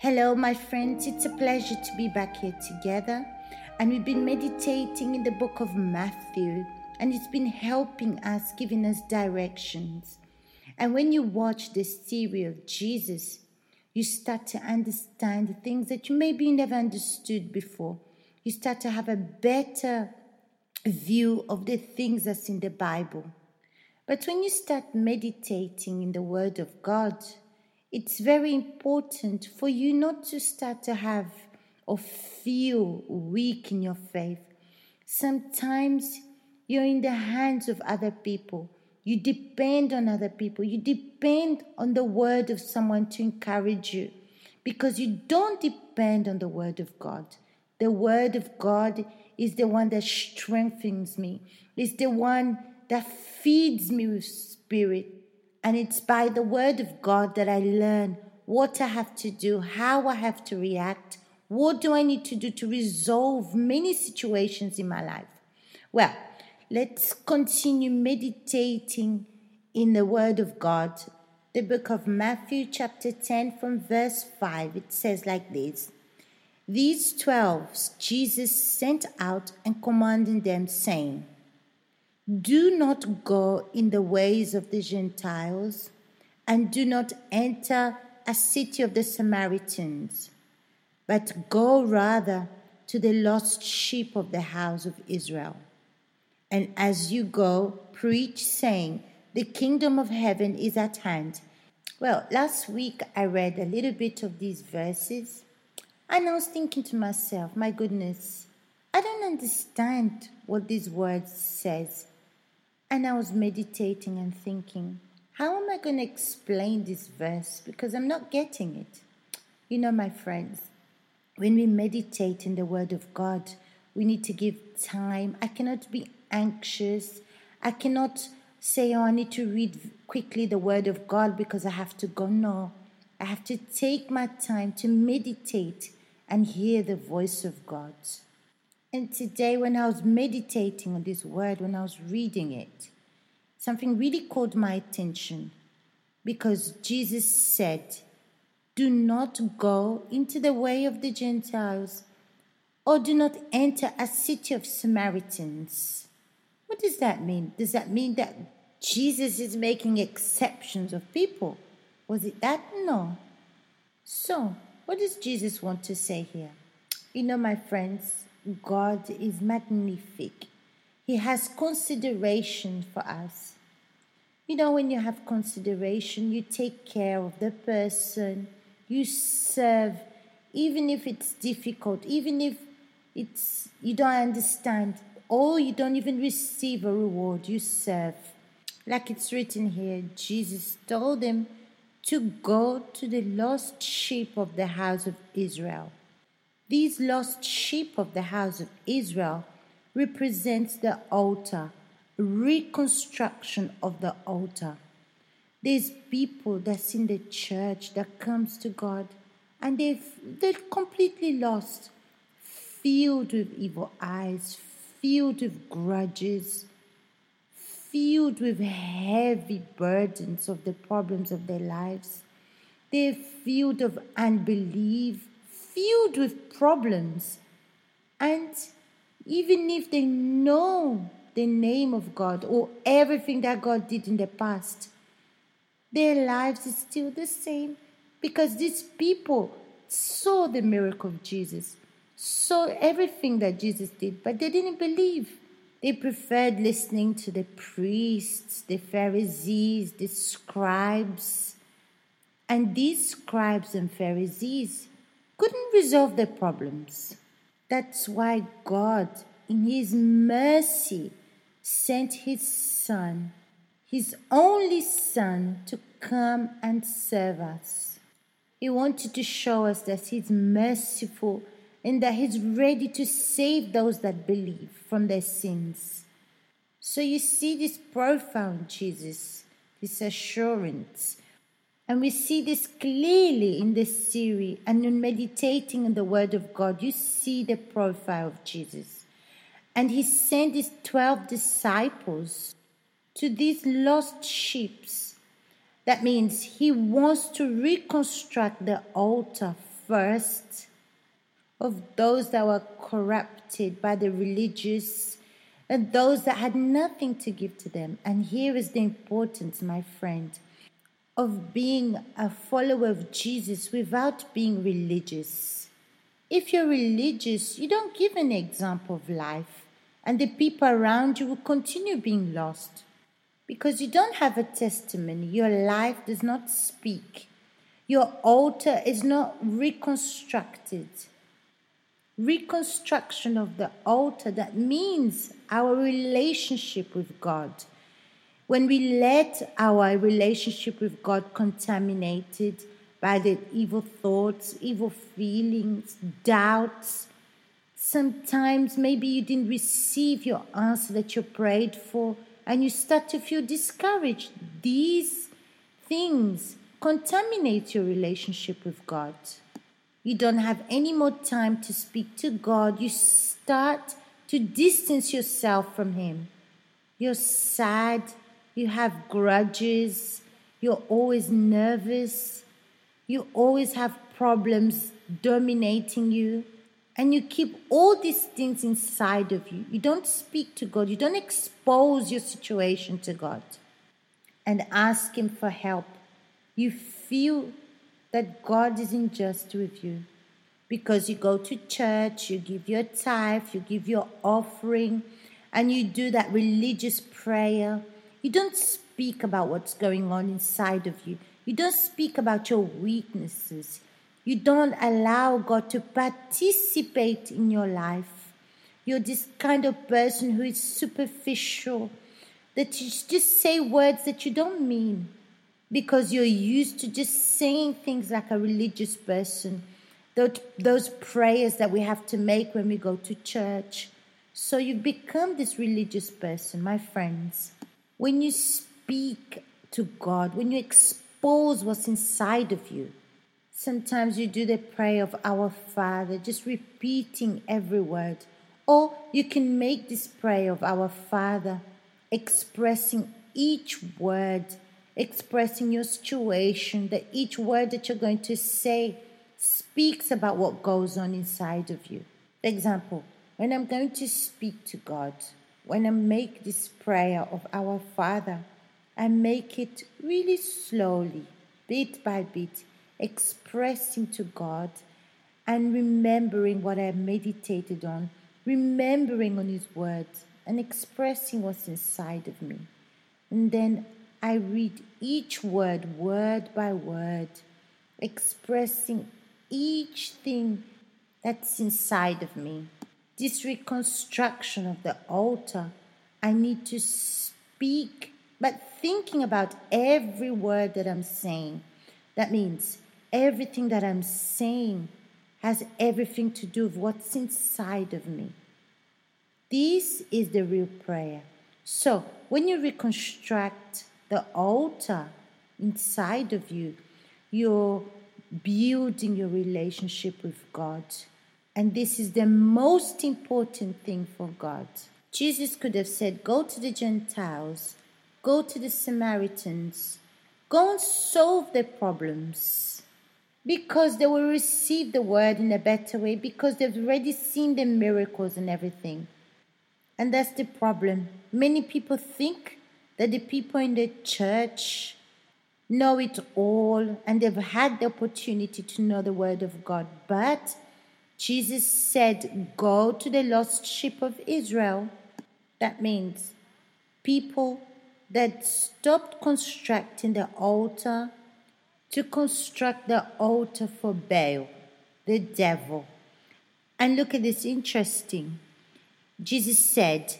Hello, my friends. It's a pleasure to be back here together. And we've been meditating in the book of Matthew, and it's been helping us, giving us directions. And when you watch the of Jesus, you start to understand things that you maybe never understood before. You start to have a better view of the things that's in the Bible. But when you start meditating in the Word of God, it's very important for you not to start to have or feel weak in your faith. Sometimes you're in the hands of other people. You depend on other people. You depend on the word of someone to encourage you because you don't depend on the word of God. The word of God is the one that strengthens me, is the one that feeds me with spirit. And it's by the word of God that I learn what I have to do, how I have to react, what do I need to do to resolve many situations in my life. Well, let's continue meditating in the Word of God. The book of Matthew, chapter 10, from verse 5, it says like this These twelve Jesus sent out and commanded them, saying, Do not go in the ways of the Gentiles, and do not enter a city of the Samaritans, but go rather to the lost sheep of the house of Israel. And as you go, preach, saying, The kingdom of heaven is at hand. Well, last week I read a little bit of these verses, and I was thinking to myself, my goodness, I don't understand what these words says. And I was meditating and thinking, how am I going to explain this verse? Because I'm not getting it. You know, my friends, when we meditate in the Word of God, we need to give time. I cannot be anxious. I cannot say, oh, I need to read quickly the Word of God because I have to go. No, I have to take my time to meditate and hear the voice of God. And today, when I was meditating on this word, when I was reading it, something really caught my attention because Jesus said, Do not go into the way of the Gentiles, or do not enter a city of Samaritans. What does that mean? Does that mean that Jesus is making exceptions of people? Was it that? No. So, what does Jesus want to say here? You know, my friends, God is magnific. He has consideration for us. You know, when you have consideration, you take care of the person, you serve, even if it's difficult, even if it's you don't understand, or you don't even receive a reward, you serve. Like it's written here, Jesus told them to go to the lost sheep of the house of Israel. These lost sheep of the house of Israel represents the altar, reconstruction of the altar. There's people that's in the church that comes to God and they've, they're completely lost, filled with evil eyes, filled with grudges, filled with heavy burdens of the problems of their lives. They're filled of unbelief, filled with problems. And even if they know the name of God or everything that God did in the past, their lives is still the same because these people saw the miracle of Jesus, saw everything that Jesus did, but they didn't believe. They preferred listening to the priests, the Pharisees, the scribes. And these scribes and Pharisees couldn't resolve their problems. That's why God, in His mercy, sent His Son, His only Son, to come and serve us. He wanted to show us that He's merciful and that He's ready to save those that believe from their sins. So you see this profound Jesus, this assurance and we see this clearly in this series and in meditating on the Word of God. You see the profile of Jesus. And he sent his 12 disciples to these lost sheep. That means he wants to reconstruct the altar first of those that were corrupted by the religious and those that had nothing to give to them. And here is the importance, my friend, of being a follower of Jesus without being religious. If you're religious, you don't give an example of life, and the people around you will continue being lost because you don't have a testimony. Your life does not speak. Your altar is not reconstructed. Reconstruction of the altar, that means our relationship with God. When we let our relationship with God contaminated by the evil thoughts, evil feelings, doubts, sometimes maybe you didn't receive your answer that you prayed for, and you start to feel discouraged. These things contaminate your relationship with God. You don't have any more time to speak to God. You start to distance yourself from Him. You're sad. You have grudges. You're always nervous. You always have problems dominating you and you keep all these things inside of you. You don't speak to God, you don't expose your situation to God and ask Him for help. You feel that God isn't just with you because you go to church, you give your tithe, you give your offering, and you do that religious prayer. You don't speak about what's going on inside of you. You don't speak about your weaknesses. You don't allow God to participate in your life. You're this kind of person who is superficial, that you just say words that you don't mean because you're used to just saying things like a religious person. Those prayers that we have to make when we go to church. So you become this religious person, my friends. When you speak to God, when you expose what's inside of you, Sometimes you do the prayer of Our Father, just repeating every word. Or you can make this prayer of Our Father, expressing each word, expressing your situation, that each word that you're going to say speaks about what goes on inside of you. For example, when I'm going to speak to God, when I make this prayer of Our Father, I make it really slowly, bit by bit expressing to God and remembering what I meditated on, remembering on His words, and expressing what's inside of me. And then I read each word, word by word, expressing each thing that's inside of me. This reconstruction of the altar, I need to speak, but thinking about every word that I'm saying. That means everything that I'm saying has everything to do with what's inside of me. This is the real prayer. So, when you reconstruct the altar inside of you, you're building your relationship with God. And this is the most important thing for God. Jesus could have said, Go to the Gentiles, go to the Samaritans, go and solve their problems because they will receive the word in a better way because they've already seen the miracles and everything. And that's the problem. Many people think that the people in the church know it all and they've had the opportunity to know the word of God. But Jesus said, Go to the lost sheep of Israel. That means people that stopped constructing the altar to construct the altar for Baal, the devil. And look at this interesting. Jesus said,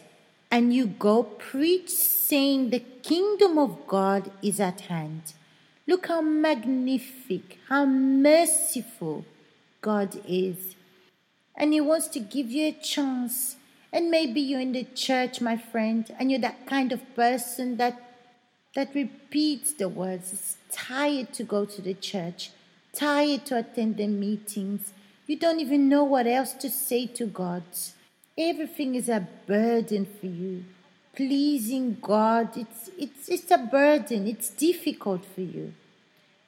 And you go preach, saying, The kingdom of God is at hand. Look how magnificent, how merciful God is. And He wants to give you a chance. And maybe you're in the church, my friend, and you're that kind of person that that repeats the words, tired to go to the church, tired to attend the meetings. You don't even know what else to say to God. Everything is a burden for you. pleasing God, it's, it's, it's a burden, it's difficult for you.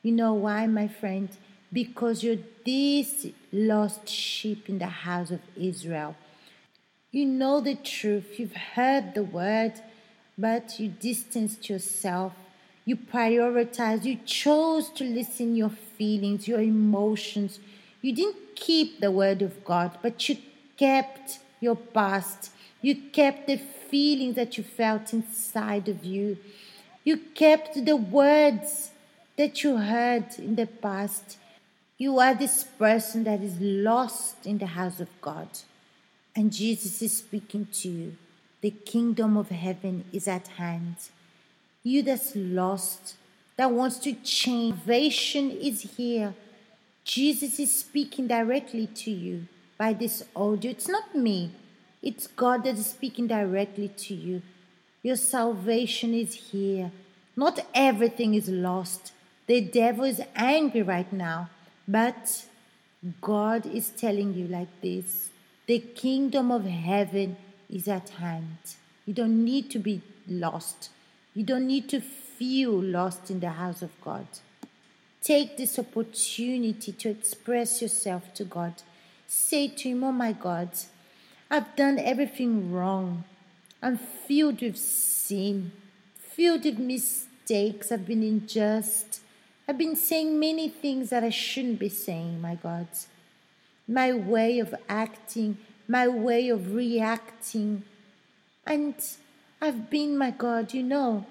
You know why, my friend? Because you're this lost sheep in the house of Israel. You know the truth, you've heard the word, but you distanced yourself. You prioritized, you chose to listen your feelings, your emotions. You didn't keep the word of God, but you kept your past. You kept the feelings that you felt inside of you. You kept the words that you heard in the past. You are this person that is lost in the house of God. And Jesus is speaking to you. The kingdom of heaven is at hand. You that's lost, that wants to change, salvation is here. Jesus is speaking directly to you by this audio. It's not me, it's God that is speaking directly to you. Your salvation is here. Not everything is lost. The devil is angry right now but God is telling you like this the kingdom of heaven is at hand. You don't need to be lost. You don't need to feel lost in the house of God. Take this opportunity to express yourself to God. Say to Him, Oh my God, I've done everything wrong. I'm filled with sin, filled with mistakes. I've been unjust. I've been saying many things that I shouldn't be saying, my God. My way of acting, my way of reacting. And I've been, my God, you know,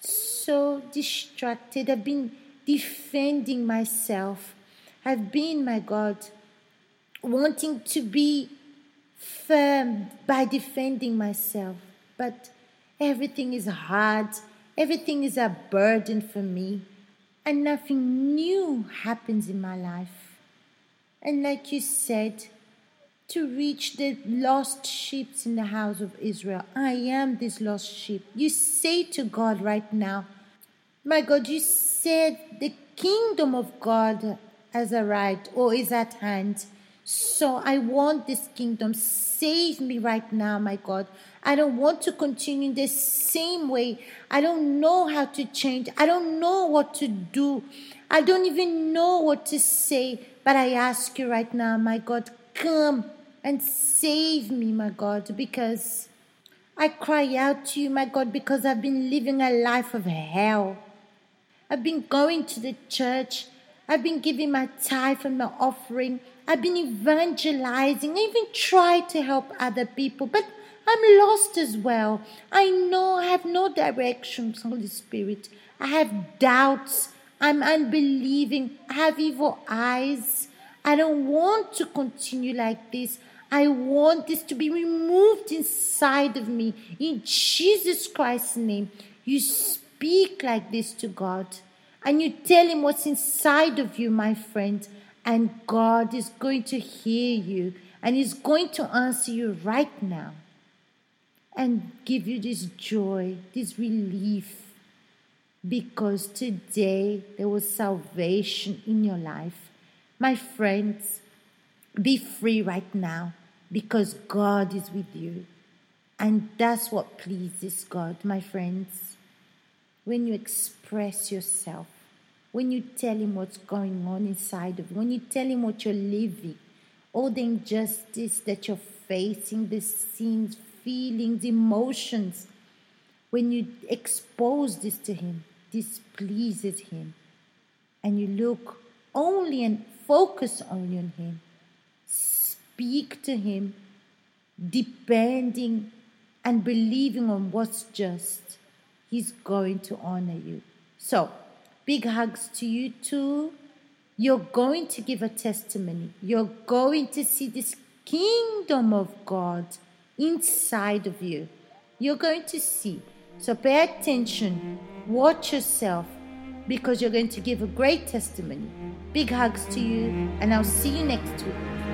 so distracted. I've been defending myself. I've been, my God, wanting to be firm by defending myself. But everything is hard, everything is a burden for me and nothing new happens in my life. And like you said, to reach the lost sheep in the house of Israel, I am this lost sheep. You say to God right now, My God, you said the kingdom of God has arrived or is at hand. So I want this kingdom. Save me right now, my God. I don't want to continue in the same way. I don't know how to change. I don't know what to do. I don't even know what to say. But I ask you right now, my God, come and save me, my God, because I cry out to you, my God, because I've been living a life of hell. I've been going to the church. I've been giving my tithe and my offering. I've been evangelizing. I even tried to help other people, but I'm lost as well. I know I have no direction, Holy Spirit. I have doubts. I'm unbelieving. I have evil eyes. I don't want to continue like this. I want this to be removed inside of me. In Jesus Christ's name, you speak like this to God and you tell Him what's inside of you, my friend, and God is going to hear you and He's going to answer you right now and give you this joy, this relief, because today there was salvation in your life. My friends, be free right now because God is with you. And that's what pleases God, my friends. When you express yourself, when you tell Him what's going on inside of you, when you tell Him what you're living, all the injustice that you're facing, the sins, feelings, emotions. When you expose this to Him, this pleases Him. And you look only and focus only on Him. Speak to Him, depending and believing on what's just. He's going to honor you. So, big hugs to you too. You're going to give a testimony. You're going to see this kingdom of God inside of you. You're going to see. So pay attention, watch yourself, because you're going to give a great testimony. Big hugs to you, and I'll see you next week.